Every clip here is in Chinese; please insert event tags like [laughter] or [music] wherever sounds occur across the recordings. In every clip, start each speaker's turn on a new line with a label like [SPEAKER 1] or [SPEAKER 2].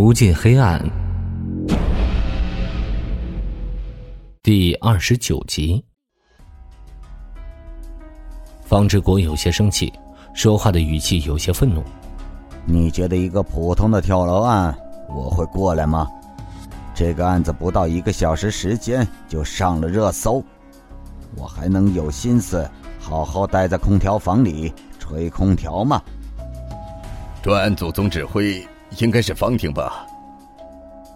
[SPEAKER 1] 无尽黑暗，第二十九集。方志国有些生气，说话的语气有些愤怒。
[SPEAKER 2] 你觉得一个普通的跳楼案，我会过来吗？这个案子不到一个小时时间就上了热搜，我还能有心思好好待在空调房里吹空调吗？
[SPEAKER 3] 专案组总指挥应该是方婷吧？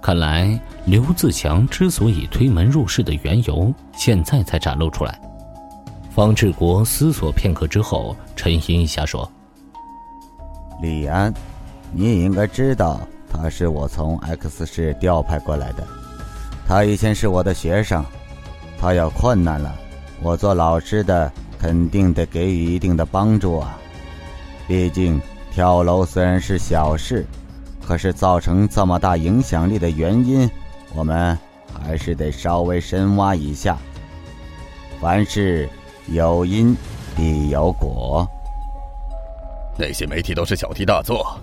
[SPEAKER 1] 看来刘自强之所以推门入室的缘由，现在才展露出来。方志国思索片刻之后，沉吟一下说：“
[SPEAKER 2] 李安，你也应该知道，他是我从 X 市调派过来的。他以前是我的学生，他有困难了，我做老师的肯定得给予一定的帮助啊。毕竟跳楼虽然是小事，可是造成这么大影响力的原因，我们还是得稍微深挖一下。凡事。”有因必有果。
[SPEAKER 3] 那些媒体都是小题大做，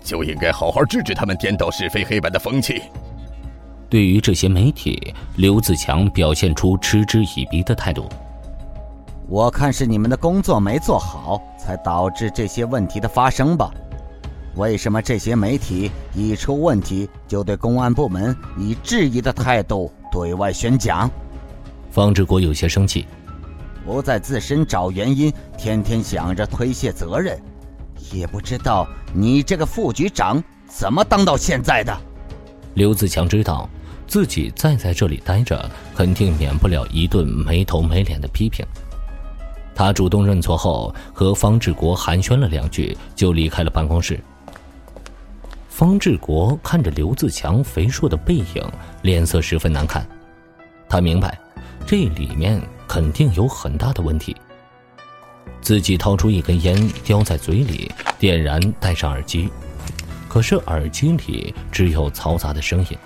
[SPEAKER 3] 就应该好好治治他们颠倒是非黑白的风气。
[SPEAKER 1] 对于这些媒体，刘自强表现出嗤之以鼻的态度。
[SPEAKER 2] 我看是你们的工作没做好，才导致这些问题的发生吧？为什么这些媒体一出问题就对公安部门以质疑的态度对外宣讲？
[SPEAKER 1] 方志国有些生气。
[SPEAKER 2] 不在自身找原因，天天想着推卸责任，也不知道你这个副局长怎么当到现在的。
[SPEAKER 1] 刘自强知道自己再在这里待着，肯定免不了一顿没头没脸的批评。他主动认错后，和方志国寒暄了两句，就离开了办公室。方志国看着刘自强肥硕的背影，脸色十分难看。他明白，这里面。肯定有很大的问题。自己掏出一根烟，叼在嘴里，点燃，戴上耳机。可是耳机里只有嘈杂的声音。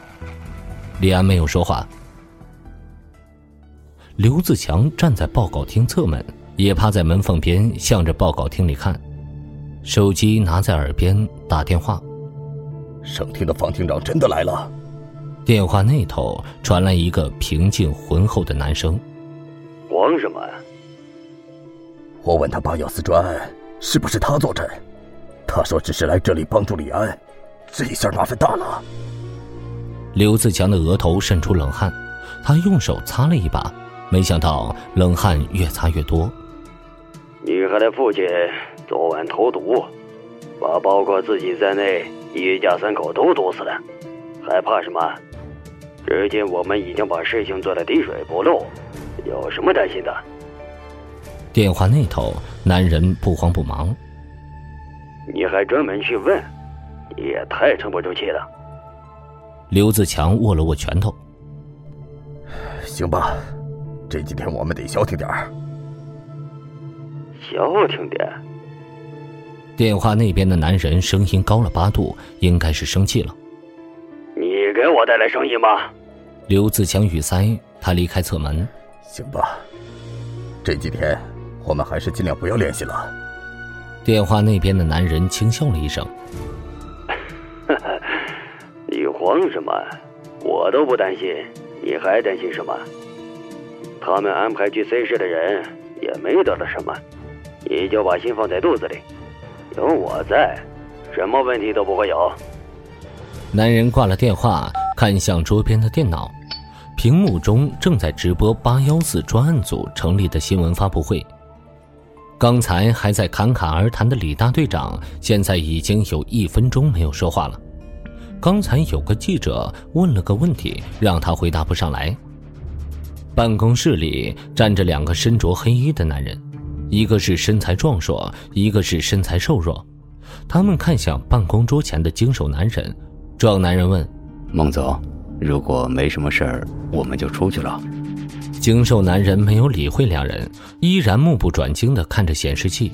[SPEAKER 1] 李安没有说话。刘自强站在报告厅侧门，也趴在门缝边，向着报告厅里看，手机拿在耳边打电话。
[SPEAKER 3] 省厅的房厅长真的来了。
[SPEAKER 1] 电话那头传来一个平静浑厚的男声。
[SPEAKER 4] 慌什么？
[SPEAKER 3] 我问他八幺四专案是不是他坐镇，他说只是来这里帮助李安，这下麻烦大了。
[SPEAKER 1] 刘自强的额头渗出冷汗，他用手擦了一把，没想到冷汗越擦越多。
[SPEAKER 4] 女孩的父亲昨晚投毒，把包括自己在内一家三口都毒死了，还怕什么？如今我们已经把事情做得滴水不漏。有什么担心的？
[SPEAKER 1] 电话那头，男人不慌不忙。
[SPEAKER 4] 你还专门去问，你也太沉不住气了。
[SPEAKER 1] 刘自强握了握拳头。
[SPEAKER 3] 行吧，这几天我们得消停点儿。
[SPEAKER 4] 消停点。
[SPEAKER 1] 电话那边的男人声音高了八度，应该是生气了。
[SPEAKER 4] 你给我带来生意吗？
[SPEAKER 1] 刘自强语塞，他离开侧门。
[SPEAKER 3] 行吧，这几天我们还是尽量不要联系了。
[SPEAKER 1] 电话那边的男人轻笑了一声：“ [laughs]
[SPEAKER 4] 你慌什么？我都不担心，你还担心什么？他们安排去 C 市的人也没得到什么，你就把心放在肚子里。有我在，什么问题都不会有。”
[SPEAKER 1] 男人挂了电话，看向桌边的电脑。屏幕中正在直播八幺四专案组成立的新闻发布会。刚才还在侃侃而谈的李大队长，现在已经有一分钟没有说话了。刚才有个记者问了个问题，让他回答不上来。办公室里站着两个身着黑衣的男人，一个是身材壮硕，一个是身材瘦弱。他们看向办公桌前的精瘦男人，壮男人问：“
[SPEAKER 5] 孟总。”如果没什么事儿，我们就出去了。
[SPEAKER 1] 精瘦男人没有理会两人，依然目不转睛地看着显示器。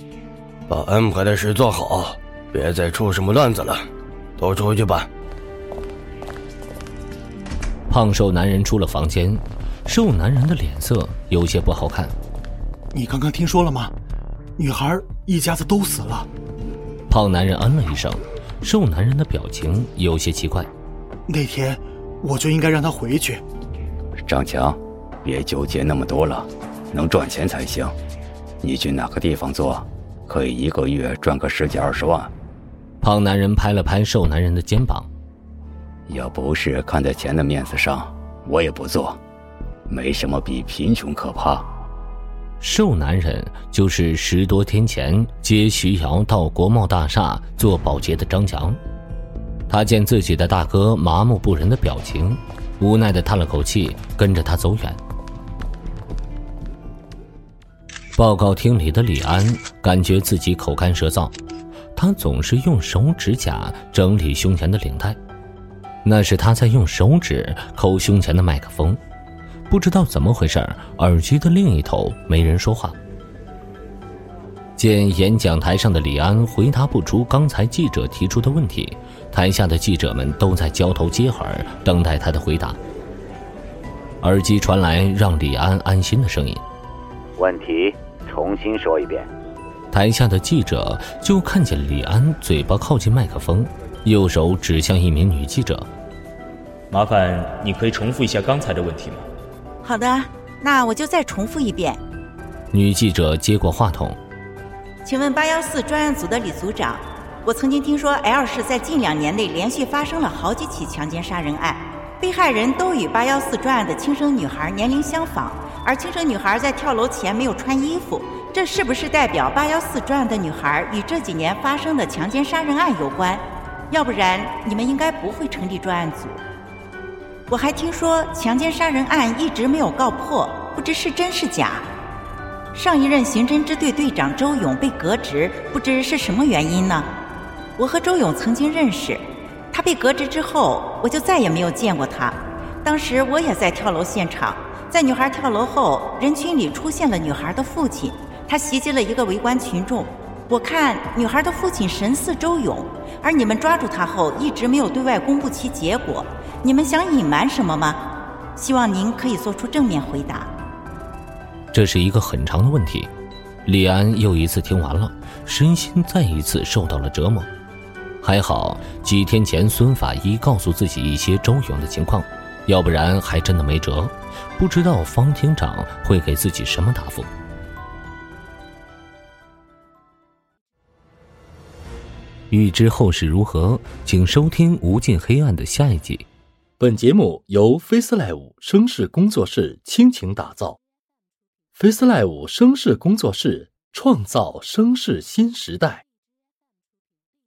[SPEAKER 6] 把安排的事做好，别再出什么乱子了。都出去吧。
[SPEAKER 1] 胖瘦男人出了房间，瘦男人的脸色有些不好看。
[SPEAKER 7] 你刚刚听说了吗？女孩一家子都死了。
[SPEAKER 1] 胖男人嗯了一声，瘦男人的表情有些奇怪。
[SPEAKER 7] 那天我就应该让他回去。
[SPEAKER 5] 张强，别纠结那么多了，能赚钱才行。你去哪个地方做，可以一个月赚个十几二十万。
[SPEAKER 1] 胖男人拍了拍瘦男人的肩膀。
[SPEAKER 5] 要不是看在钱的面子上，我也不做。没什么比贫穷可怕。
[SPEAKER 1] 瘦男人就是十多天前接徐瑶到国贸大厦做保洁的张强。他见自己的大哥麻木不仁的表情，无奈的叹了口气，跟着他走远。报告厅里的李安感觉自己口干舌燥，他总是用手指甲整理胸前的领带，那是他在用手指抠胸前的麦克风。不知道怎么回事耳机的另一头没人说话。见演讲台上的李安回答不出刚才记者提出的问题，台下的记者们都在交头接耳，等待他的回答。耳机传来让李安安心的声音：“
[SPEAKER 2] 问题重新说一遍。”
[SPEAKER 1] 台下的记者就看见李安嘴巴靠近麦克风，右手指向一名女记者：“
[SPEAKER 8] 麻烦你可以重复一下刚才的问题吗？”
[SPEAKER 9] 好的，那我就再重复一遍。
[SPEAKER 1] 女记者接过话筒，
[SPEAKER 9] 请问八幺四专案组的李组长，我曾经听说 L 市在近两年内连续发生了好几起强奸杀人案，被害人都与八幺四专案的轻生女孩年龄相仿，而轻生女孩在跳楼前没有穿衣服，这是不是代表八幺四专案的女孩与这几年发生的强奸杀人案有关？要不然你们应该不会成立专案组。我还听说强奸杀人案一直没有告破，不知是真是假。上一任刑侦支队队长周勇被革职，不知是什么原因呢？我和周勇曾经认识，他被革职之后，我就再也没有见过他。当时我也在跳楼现场，在女孩跳楼后，人群里出现了女孩的父亲，他袭击了一个围观群众。我看女孩的父亲神似周勇，而你们抓住他后，一直没有对外公布其结果。你们想隐瞒什么吗？希望您可以做出正面回答。
[SPEAKER 1] 这是一个很长的问题，李安又一次听完了，身心再一次受到了折磨。还好几天前孙法医告诉自己一些周勇的情况，要不然还真的没辙。不知道方厅长会给自己什么答复。欲知后事如何，请收听《无尽黑暗》的下一集。
[SPEAKER 10] 本节目由 FaceLive 声势工作室倾情打造，FaceLive 声势工作室创造声势新时代。